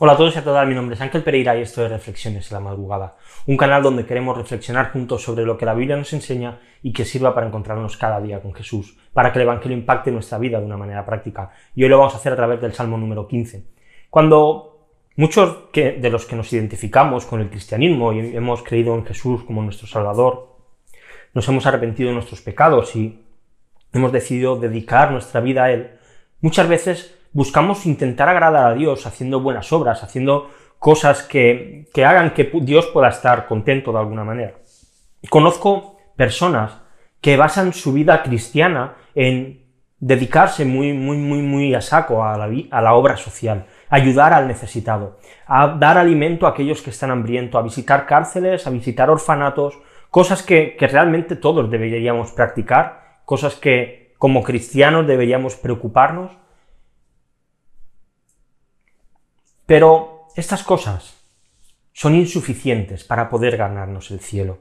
Hola a todos y a todas, mi nombre es Ángel Pereira y esto es Reflexiones en la Madrugada, un canal donde queremos reflexionar juntos sobre lo que la Biblia nos enseña y que sirva para encontrarnos cada día con Jesús, para que el Evangelio impacte nuestra vida de una manera práctica. Y hoy lo vamos a hacer a través del Salmo número 15. Cuando muchos de los que nos identificamos con el cristianismo y hemos creído en Jesús como nuestro Salvador, nos hemos arrepentido de nuestros pecados y hemos decidido dedicar nuestra vida a Él, muchas veces buscamos intentar agradar a Dios haciendo buenas obras, haciendo cosas que, hagan que Dios pueda estar contento de alguna manera. Conozco personas que basan su vida cristiana en dedicarse muy, muy, muy, muy a saco a la, a la obra social, ayudar al necesitado, a dar alimento a aquellos que están hambrientos, a visitar cárceles, a visitar orfanatos, cosas que, que realmente todos deberíamos practicar, cosas que como cristianos deberíamos preocuparnos, Pero estas cosas son insuficientes para poder ganarnos el cielo.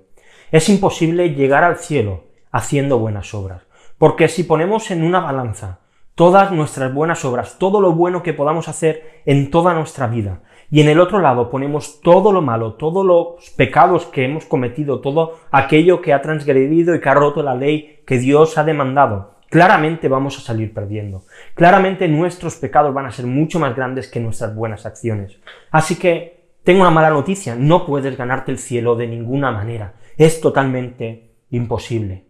Es imposible llegar al cielo haciendo buenas obras, porque si ponemos en una balanza todas nuestras buenas obras, todo lo bueno que podamos hacer en toda nuestra vida, y en el otro lado ponemos todo lo malo, todos los pecados que hemos cometido, todo aquello que ha transgredido y que ha roto la ley que Dios ha demandado, claramente vamos a salir perdiendo. Claramente nuestros pecados van a ser mucho más grandes que nuestras buenas acciones. Así que tengo una mala noticia, no puedes ganarte el cielo de ninguna manera. Es totalmente imposible.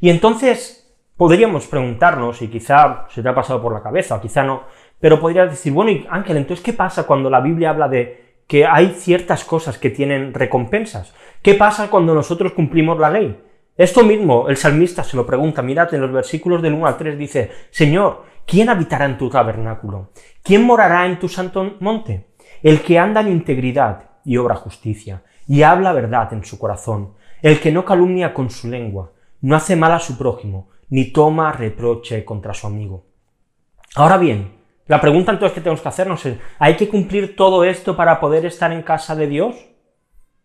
Y entonces podríamos preguntarnos, y quizá se te ha pasado por la cabeza, o quizá no, pero podrías decir, bueno, Ángel, entonces, ¿qué pasa cuando la Biblia habla de que hay ciertas cosas que tienen recompensas? ¿Qué pasa cuando nosotros cumplimos la ley? Esto mismo el salmista se lo pregunta, mirad, en los versículos del 1 al 3 dice, Señor, ¿quién habitará en tu tabernáculo? ¿Quién morará en tu santo monte? El que anda en integridad y obra justicia, y habla verdad en su corazón, el que no calumnia con su lengua, no hace mal a su prójimo, ni toma reproche contra su amigo. Ahora bien, la pregunta entonces que tenemos que hacernos es, ¿hay que cumplir todo esto para poder estar en casa de Dios?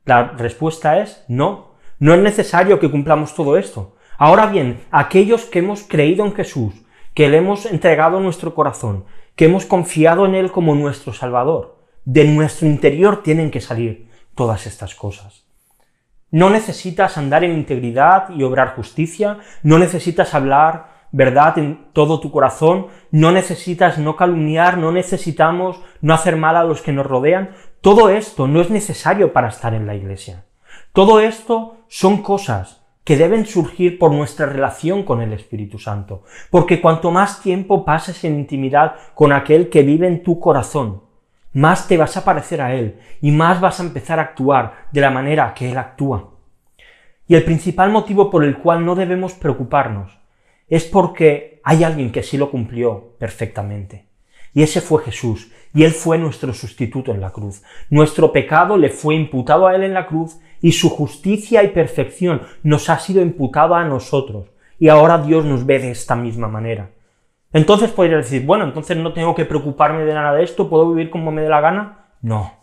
La respuesta es no. No es necesario que cumplamos todo esto. Ahora bien, aquellos que hemos creído en Jesús, que le hemos entregado nuestro corazón, que hemos confiado en Él como nuestro Salvador, de nuestro interior tienen que salir todas estas cosas. No necesitas andar en integridad y obrar justicia, no necesitas hablar verdad en todo tu corazón, no necesitas no calumniar, no necesitamos no hacer mal a los que nos rodean. Todo esto no es necesario para estar en la iglesia. Todo esto son cosas que deben surgir por nuestra relación con el Espíritu Santo, porque cuanto más tiempo pases en intimidad con aquel que vive en tu corazón, más te vas a parecer a Él y más vas a empezar a actuar de la manera que Él actúa. Y el principal motivo por el cual no debemos preocuparnos es porque hay alguien que sí lo cumplió perfectamente. Y ese fue Jesús, y Él fue nuestro sustituto en la cruz. Nuestro pecado le fue imputado a Él en la cruz, y su justicia y perfección nos ha sido imputada a nosotros. Y ahora Dios nos ve de esta misma manera. Entonces podría decir, bueno, entonces no tengo que preocuparme de nada de esto, ¿puedo vivir como me dé la gana? No.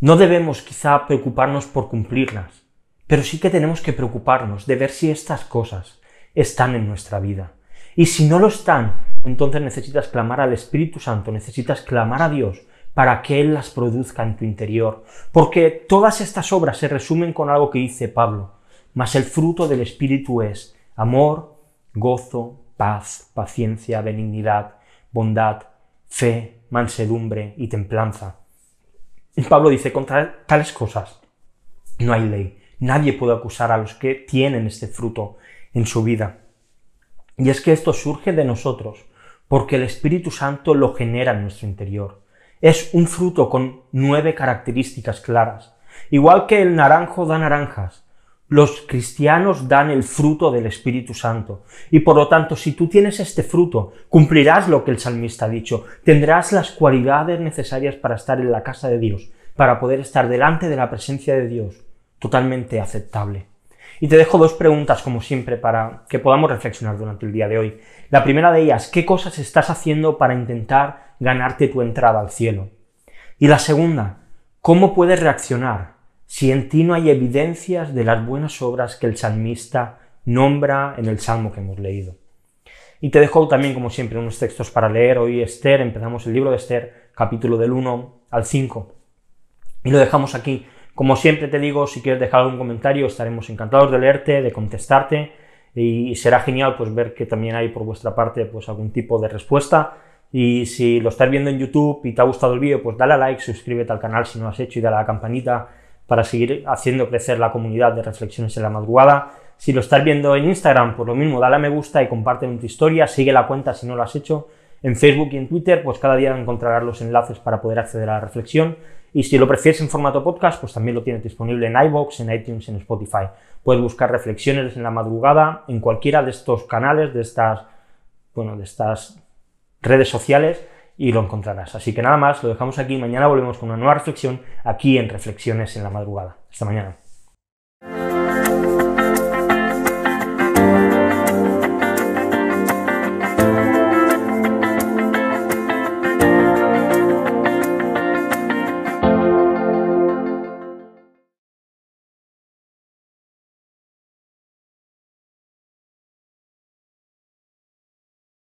No debemos quizá preocuparnos por cumplirlas, pero sí que tenemos que preocuparnos de ver si estas cosas están en nuestra vida. Y si no lo están, entonces necesitas clamar al Espíritu Santo, necesitas clamar a Dios para que Él las produzca en tu interior. Porque todas estas obras se resumen con algo que dice Pablo, mas el fruto del Espíritu es amor, gozo, paz, paciencia, benignidad, bondad, fe, mansedumbre y templanza. Y Pablo dice, contra tales cosas no hay ley. Nadie puede acusar a los que tienen este fruto en su vida. Y es que esto surge de nosotros, porque el Espíritu Santo lo genera en nuestro interior. Es un fruto con nueve características claras. Igual que el naranjo da naranjas, los cristianos dan el fruto del Espíritu Santo. Y por lo tanto, si tú tienes este fruto, cumplirás lo que el salmista ha dicho, tendrás las cualidades necesarias para estar en la casa de Dios, para poder estar delante de la presencia de Dios, totalmente aceptable. Y te dejo dos preguntas, como siempre, para que podamos reflexionar durante el día de hoy. La primera de ellas, ¿qué cosas estás haciendo para intentar ganarte tu entrada al cielo? Y la segunda, ¿cómo puedes reaccionar si en ti no hay evidencias de las buenas obras que el salmista nombra en el salmo que hemos leído? Y te dejo también, como siempre, unos textos para leer. Hoy Esther, empezamos el libro de Esther, capítulo del 1 al 5. Y lo dejamos aquí. Como siempre te digo, si quieres dejar algún comentario, estaremos encantados de leerte, de contestarte, y será genial pues ver que también hay por vuestra parte pues algún tipo de respuesta. Y si lo estás viendo en YouTube y te ha gustado el vídeo, pues dale a like, suscríbete al canal si no lo has hecho y dale a la campanita para seguir haciendo crecer la comunidad de reflexiones en la madrugada. Si lo estás viendo en Instagram, pues lo mismo, dale a me gusta y comparte tu historia, sigue la cuenta si no lo has hecho. En Facebook y en Twitter, pues cada día encontrarás los enlaces para poder acceder a la reflexión. Y si lo prefieres en formato podcast, pues también lo tienes disponible en iBox, en iTunes, en Spotify. Puedes buscar reflexiones en la madrugada en cualquiera de estos canales, de estas, bueno, de estas redes sociales y lo encontrarás. Así que nada más, lo dejamos aquí. Mañana volvemos con una nueva reflexión aquí en Reflexiones en la madrugada. Hasta mañana.